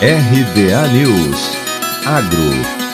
RBA News. Agro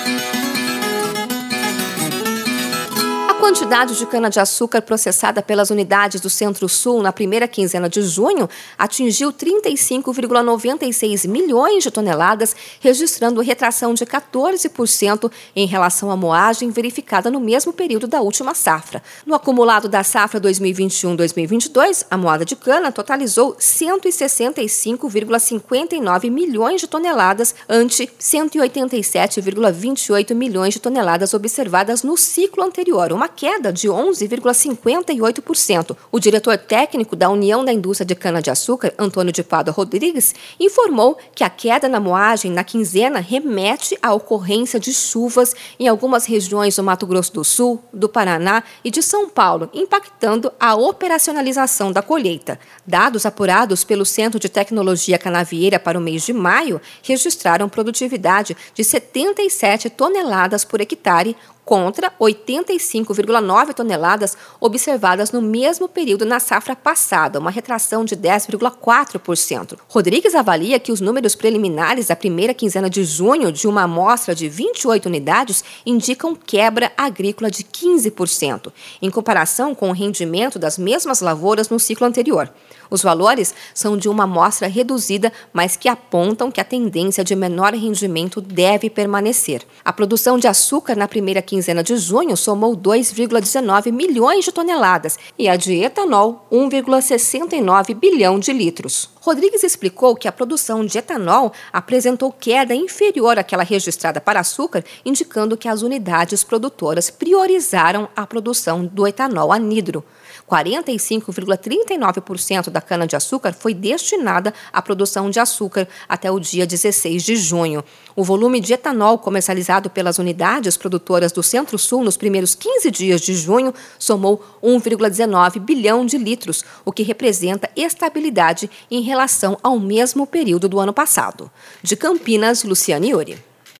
quantidade de cana-de-açúcar processada pelas unidades do Centro-Sul na primeira quinzena de junho atingiu 35,96 milhões de toneladas, registrando retração de 14% em relação à moagem verificada no mesmo período da última safra. No acumulado da safra 2021-2022, a moada de cana totalizou 165,59 milhões de toneladas, ante 187,28 milhões de toneladas observadas no ciclo anterior, uma queda de 11,58%. O diretor técnico da União da Indústria de Cana-de-Açúcar, Antônio de Pádua Rodrigues, informou que a queda na moagem na quinzena remete à ocorrência de chuvas em algumas regiões do Mato Grosso do Sul, do Paraná e de São Paulo, impactando a operacionalização da colheita. Dados apurados pelo Centro de Tecnologia Canavieira para o mês de maio registraram produtividade de 77 toneladas por hectare, contra 85,9 toneladas observadas no mesmo período na safra passada, uma retração de 10,4%. Rodrigues avalia que os números preliminares da primeira quinzena de junho de uma amostra de 28 unidades indicam quebra agrícola de 15%, em comparação com o rendimento das mesmas lavouras no ciclo anterior. Os valores são de uma amostra reduzida, mas que apontam que a tendência de menor rendimento deve permanecer. A produção de açúcar na primeira quinzena de junho somou 2,19 milhões de toneladas e a de etanol 1,69 bilhão de litros. Rodrigues explicou que a produção de etanol apresentou queda inferior àquela registrada para açúcar, indicando que as unidades produtoras priorizaram a produção do etanol anidro. 45,39% da cana-de-açúcar foi destinada à produção de açúcar até o dia 16 de junho. O volume de etanol comercializado pelas unidades produtoras do Centro-Sul nos primeiros 15 dias de junho somou 1,19 bilhão de litros, o que representa estabilidade em relação ao mesmo período do ano passado. De Campinas, Luciane Iuri.